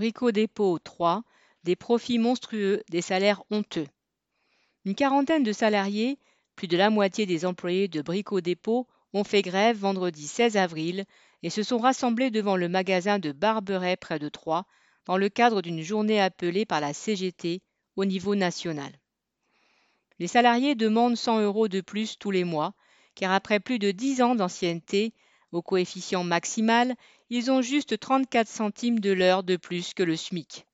Brico Dépôt 3, des profits monstrueux, des salaires honteux. Une quarantaine de salariés, plus de la moitié des employés de Brico Dépôt, ont fait grève vendredi 16 avril et se sont rassemblés devant le magasin de Barberet près de Troyes dans le cadre d'une journée appelée par la CGT au niveau national. Les salariés demandent 100 euros de plus tous les mois, car après plus de 10 ans d'ancienneté, au coefficient maximal, ils ont juste 34 centimes de l'heure de plus que le SMIC.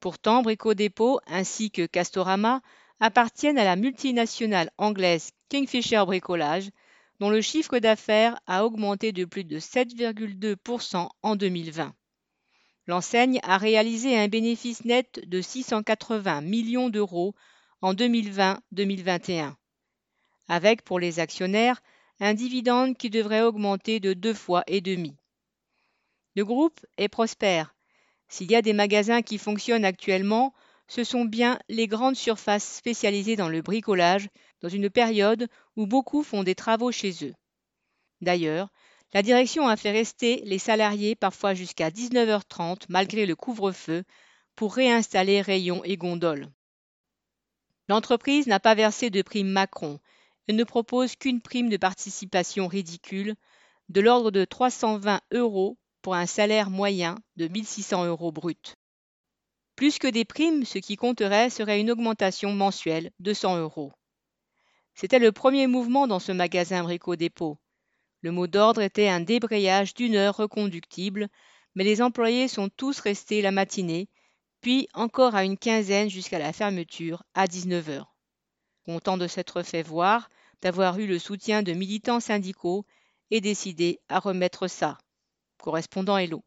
Pourtant, Brico Dépôt ainsi que Castorama appartiennent à la multinationale anglaise Kingfisher Bricolage, dont le chiffre d'affaires a augmenté de plus de 7,2% en 2020. L'enseigne a réalisé un bénéfice net de 680 millions d'euros en 2020-2021, avec pour les actionnaires un dividende qui devrait augmenter de deux fois et demi. Le groupe est prospère. S'il y a des magasins qui fonctionnent actuellement, ce sont bien les grandes surfaces spécialisées dans le bricolage dans une période où beaucoup font des travaux chez eux. D'ailleurs, la direction a fait rester les salariés parfois jusqu'à 19h30 malgré le couvre-feu pour réinstaller rayons et gondoles. L'entreprise n'a pas versé de prime Macron ne propose qu'une prime de participation ridicule de l'ordre de 320 euros pour un salaire moyen de 1600 euros brut. Plus que des primes, ce qui compterait serait une augmentation mensuelle de 100 euros. C'était le premier mouvement dans ce magasin Brico-Dépôt. Le mot d'ordre était un débrayage d'une heure reconductible, mais les employés sont tous restés la matinée, puis encore à une quinzaine jusqu'à la fermeture à 19 heures. Content de s'être fait voir, d'avoir eu le soutien de militants syndicaux et décidé à remettre ça. Correspondant Hello.